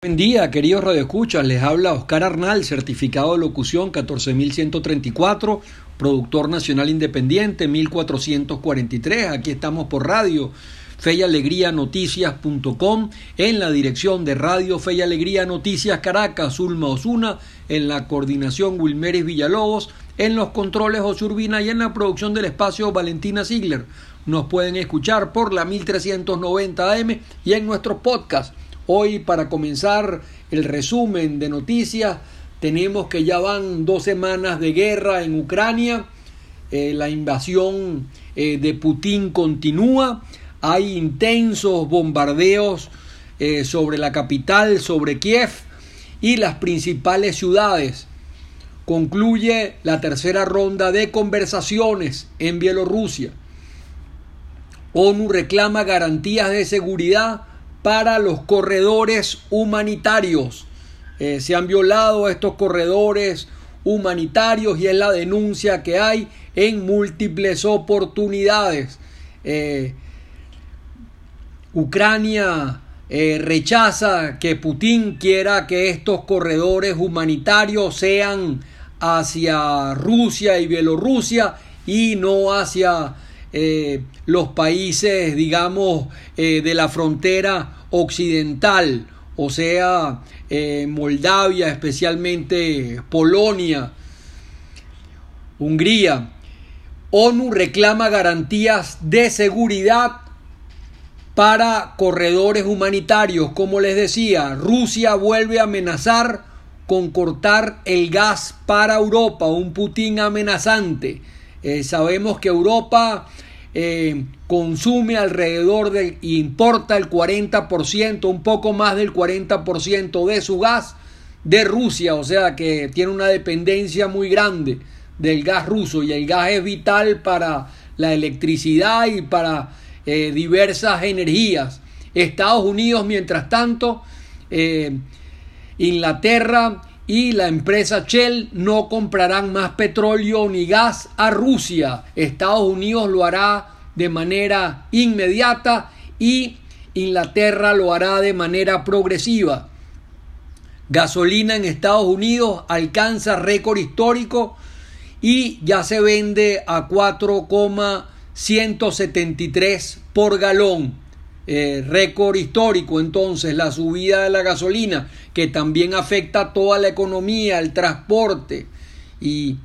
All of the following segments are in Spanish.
Buen día, queridos radioescuchas. Les habla Oscar Arnal, certificado de locución 14134, productor nacional independiente 1443. Aquí estamos por radio Fe y Alegría Noticias.com en la dirección de Radio Fe y Alegría Noticias Caracas, Ulma Osuna, en la coordinación Wilmeris Villalobos, en los controles Urbina y en la producción del espacio Valentina Ziegler. Nos pueden escuchar por la 1390 AM y en nuestro podcast Hoy para comenzar el resumen de noticias tenemos que ya van dos semanas de guerra en Ucrania, eh, la invasión eh, de Putin continúa, hay intensos bombardeos eh, sobre la capital, sobre Kiev y las principales ciudades. Concluye la tercera ronda de conversaciones en Bielorrusia. ONU reclama garantías de seguridad para los corredores humanitarios. Eh, se han violado estos corredores humanitarios y es la denuncia que hay en múltiples oportunidades. Eh, Ucrania eh, rechaza que Putin quiera que estos corredores humanitarios sean hacia Rusia y Bielorrusia y no hacia eh, los países, digamos, eh, de la frontera occidental, o sea, eh, Moldavia, especialmente Polonia, Hungría. ONU reclama garantías de seguridad para corredores humanitarios. Como les decía, Rusia vuelve a amenazar con cortar el gas para Europa, un Putin amenazante. Eh, sabemos que Europa eh, consume alrededor de, importa el 40%, un poco más del 40% de su gas de Rusia, o sea que tiene una dependencia muy grande del gas ruso y el gas es vital para la electricidad y para eh, diversas energías. Estados Unidos, mientras tanto, Inglaterra y la empresa Shell no comprarán más petróleo ni gas a Rusia. Estados Unidos lo hará de manera inmediata y Inglaterra lo hará de manera progresiva. Gasolina en Estados Unidos alcanza récord histórico y ya se vende a 4,173 por galón. Eh, récord histórico entonces la subida de la gasolina que también afecta a toda la economía, el transporte y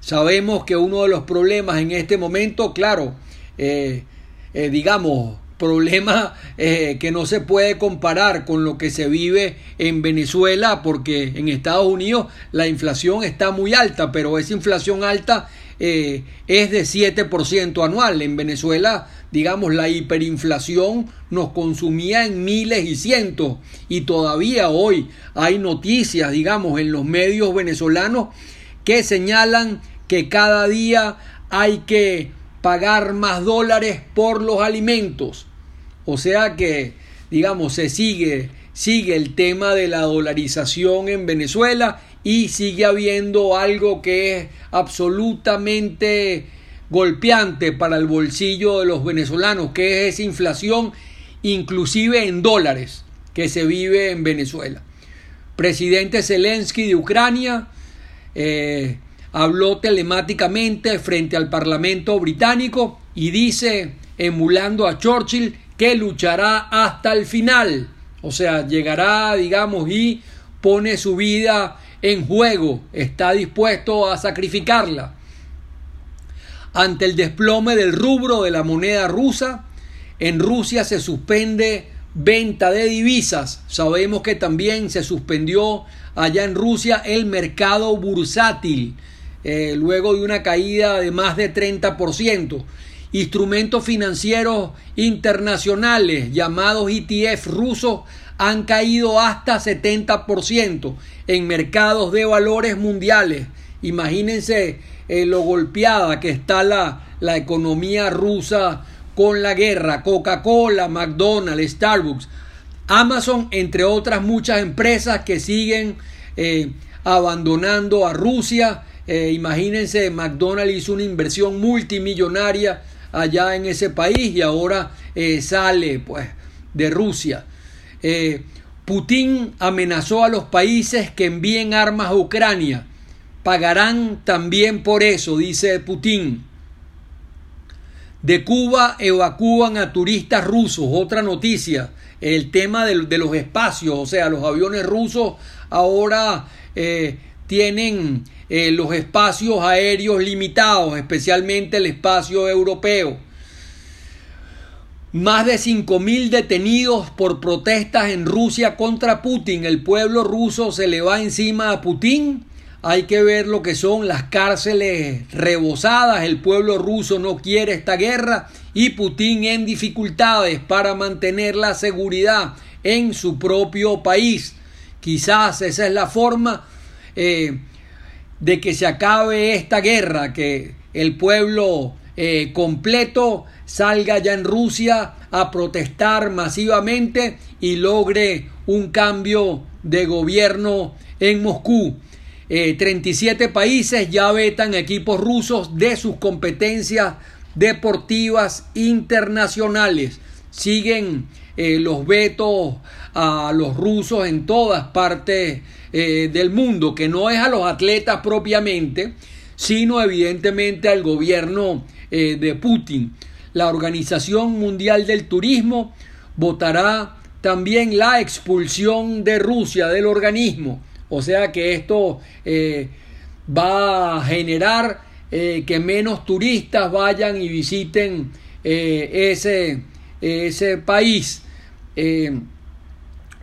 sabemos que uno de los problemas en este momento, claro, eh, eh, digamos, problema que no se puede comparar con lo que se vive en Venezuela porque en Estados Unidos la inflación está muy alta, pero esa inflación alta es de 7% anual. En Venezuela digamos, la hiperinflación nos consumía en miles y cientos y todavía hoy hay noticias, digamos, en los medios venezolanos que señalan que cada día hay que pagar más dólares por los alimentos. O sea que, digamos, se sigue, sigue el tema de la dolarización en Venezuela y sigue habiendo algo que es absolutamente golpeante para el bolsillo de los venezolanos, que es esa inflación inclusive en dólares que se vive en Venezuela. Presidente Zelensky de Ucrania eh, habló telemáticamente frente al Parlamento británico y dice, emulando a Churchill, que luchará hasta el final. O sea, llegará, digamos, y pone su vida en juego, está dispuesto a sacrificarla ante el desplome del rubro de la moneda rusa. En Rusia se suspende venta de divisas. Sabemos que también se suspendió allá en Rusia el mercado bursátil, eh, luego de una caída de más de 30%. Instrumentos financieros internacionales llamados ETF rusos han caído hasta 70% en mercados de valores mundiales. Imagínense eh, lo golpeada que está la, la economía rusa con la guerra, Coca-Cola, McDonald's, Starbucks, Amazon, entre otras muchas empresas que siguen eh, abandonando a Rusia. Eh, imagínense, McDonald's hizo una inversión multimillonaria allá en ese país y ahora sale pues de Rusia. Putin amenazó a los países que envíen armas a Ucrania. Pagarán también por eso, dice Putin. De Cuba evacúan a turistas rusos. Otra noticia, el tema de, los espacios, o sea, los aviones rusos ahora eh, tienen eh, los espacios aéreos limitados, especialmente el espacio europeo. Más de 5.000 detenidos por protestas en Rusia contra Putin. El pueblo ruso se le va encima a Putin. Hay que ver lo que son las cárceles rebosadas. El pueblo ruso no quiere esta guerra y Putin en dificultades para mantener la seguridad en su propio país. Quizás esa es la forma eh, de que se acabe esta guerra, que el pueblo eh, completo salga ya en Rusia a protestar masivamente y logre un cambio de gobierno en Moscú. 37 eh, países ya vetan equipos rusos de sus competencias deportivas internacionales. Siguen eh, los vetos a los rusos en todas partes del mundo, que no es a los atletas propiamente, sino evidentemente al gobierno de Putin la Organización Mundial del Turismo votará también la expulsión de Rusia del organismo. O sea que esto eh, va a generar eh, que menos turistas vayan y visiten eh, ese, ese, país.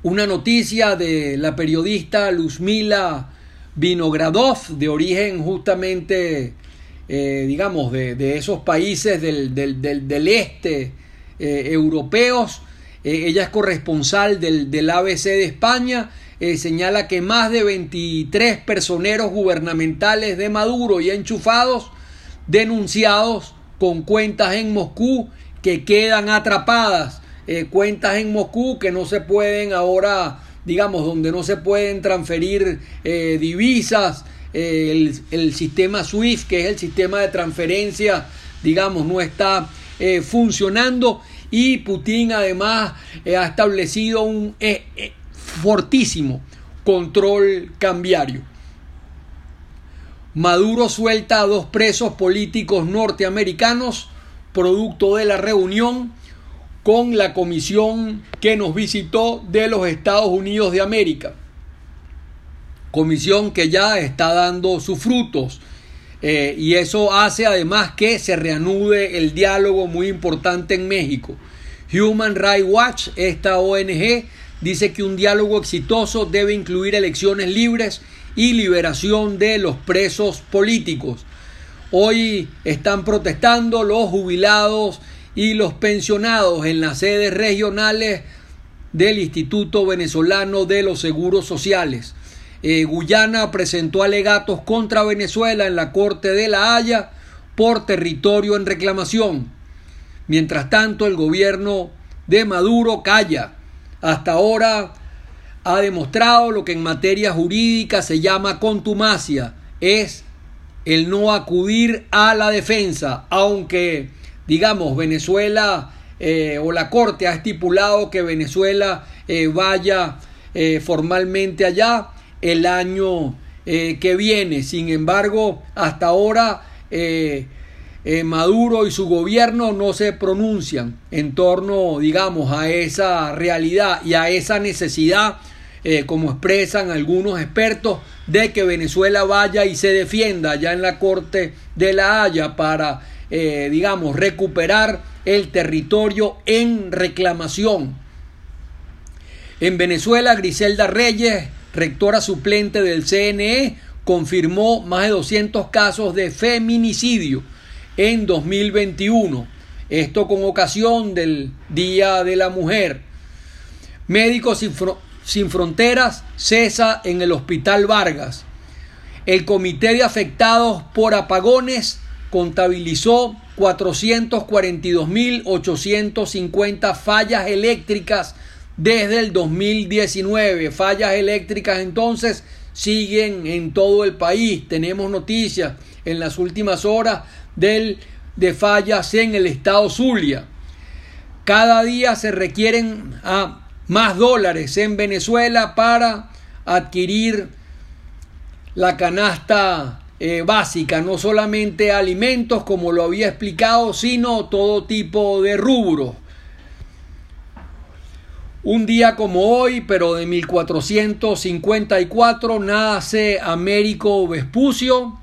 una noticia de la periodista Luzmila Vinogradov, de origen justamente digamos, de, esos países del, del, este eh, europeos. Eh, ella es corresponsal del, del ABC de España. Señala que más de 23 personeros gubernamentales de Maduro y enchufados denunciados con cuentas en Moscú que quedan atrapadas. cuentas en Moscú que no se pueden ahora, digamos, donde no se pueden transferir divisas, el, sistema SWIFT, que es el sistema de transferencia, digamos, no está eh, funcionando y Putin además eh, ha establecido un eh, fortísimo control cambiario. Maduro suelta a dos presos políticos norteamericanos producto de la reunión con la comisión que nos visitó de los Estados Unidos de América comisión que ya está dando sus frutos. Eh, y eso hace además que se reanude el diálogo muy importante en México. Human Rights Watch, esta ONG, dice que un diálogo exitoso debe incluir elecciones libres y liberación de los presos políticos. Hoy están protestando los jubilados y los pensionados en las sedes regionales del Instituto Venezolano de los Seguros Sociales. Eh, Guyana presentó alegatos contra Venezuela en la Corte de la Haya por territorio en reclamación. Mientras tanto, el gobierno de Maduro calla. Hasta ahora ha demostrado lo que en materia jurídica se llama contumacia, es el no acudir a la defensa, aunque, digamos, Venezuela eh, o la Corte ha estipulado que Venezuela eh, vaya formalmente allá, el año eh, que viene. Sin embargo, hasta ahora eh, eh, Maduro y su gobierno no se pronuncian en torno, digamos, a esa realidad y a esa necesidad, como expresan algunos expertos, de que Venezuela vaya y se defienda ya en la Corte de la Haya para, digamos, recuperar el territorio en reclamación. En Venezuela, Griselda Reyes rectora suplente del CNE, confirmó más de 200 casos de feminicidio en 2021. Esto con ocasión del Día de la Mujer. Médicos sin, Fronteras cesa en el Hospital Vargas. El Comité de Afectados por Apagones contabilizó 442.850 fallas eléctricas desde el 2019. Fallas eléctricas entonces siguen en todo el país. Tenemos noticias en las últimas horas del, de fallas en el estado Zulia. Cada día se requieren a más dólares en Venezuela para adquirir la canasta eh, básica, no solamente alimentos como lo había explicado, sino todo tipo de rubros. Un día como hoy, pero de 1454, nace Américo Vespucio,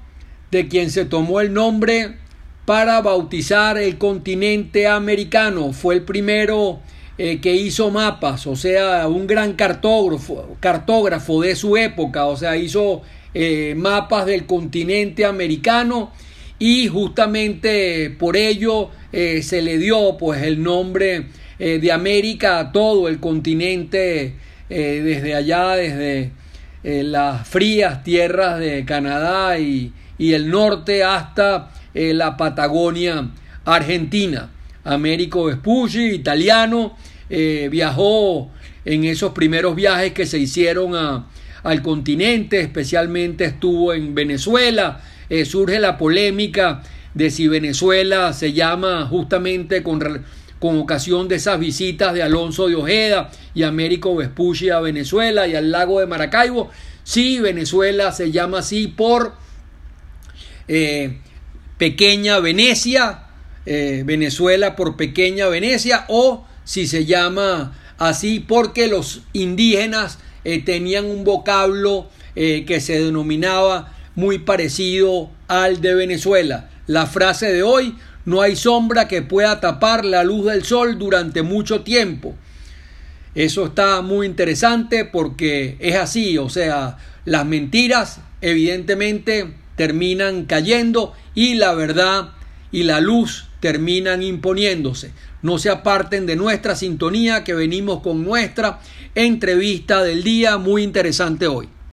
de quien se tomó el nombre para bautizar el continente americano. Fue el primero eh, que hizo mapas, o sea, un gran cartógrafo, de su época, o sea, hizo eh, mapas del continente americano y justamente por ello eh, se le dio pues el nombre de América a todo el continente desde allá, desde las frías tierras de Canadá y, y el norte hasta la Patagonia argentina. Américo Vespucci, italiano, eh, viajó en esos primeros viajes que se hicieron a, al continente, especialmente estuvo en Venezuela. Eh, surge la polémica de si Venezuela se llama justamente con, con ocasión de esas visitas de Alonso de Ojeda y Américo Vespucci a Venezuela y al lago de Maracaibo. Sí, Venezuela se llama así por eh, Pequeña Venecia, Venezuela por Pequeña Venecia o si se llama así porque los indígenas eh, tenían un vocablo eh, que se denominaba muy parecido al de Venezuela. La frase de hoy, no hay sombra que pueda tapar la luz del sol durante mucho tiempo. Eso está muy interesante porque es así, o sea, las mentiras evidentemente terminan cayendo y la verdad y la luz terminan imponiéndose. No se aparten de nuestra sintonía que venimos con nuestra entrevista del día muy interesante hoy.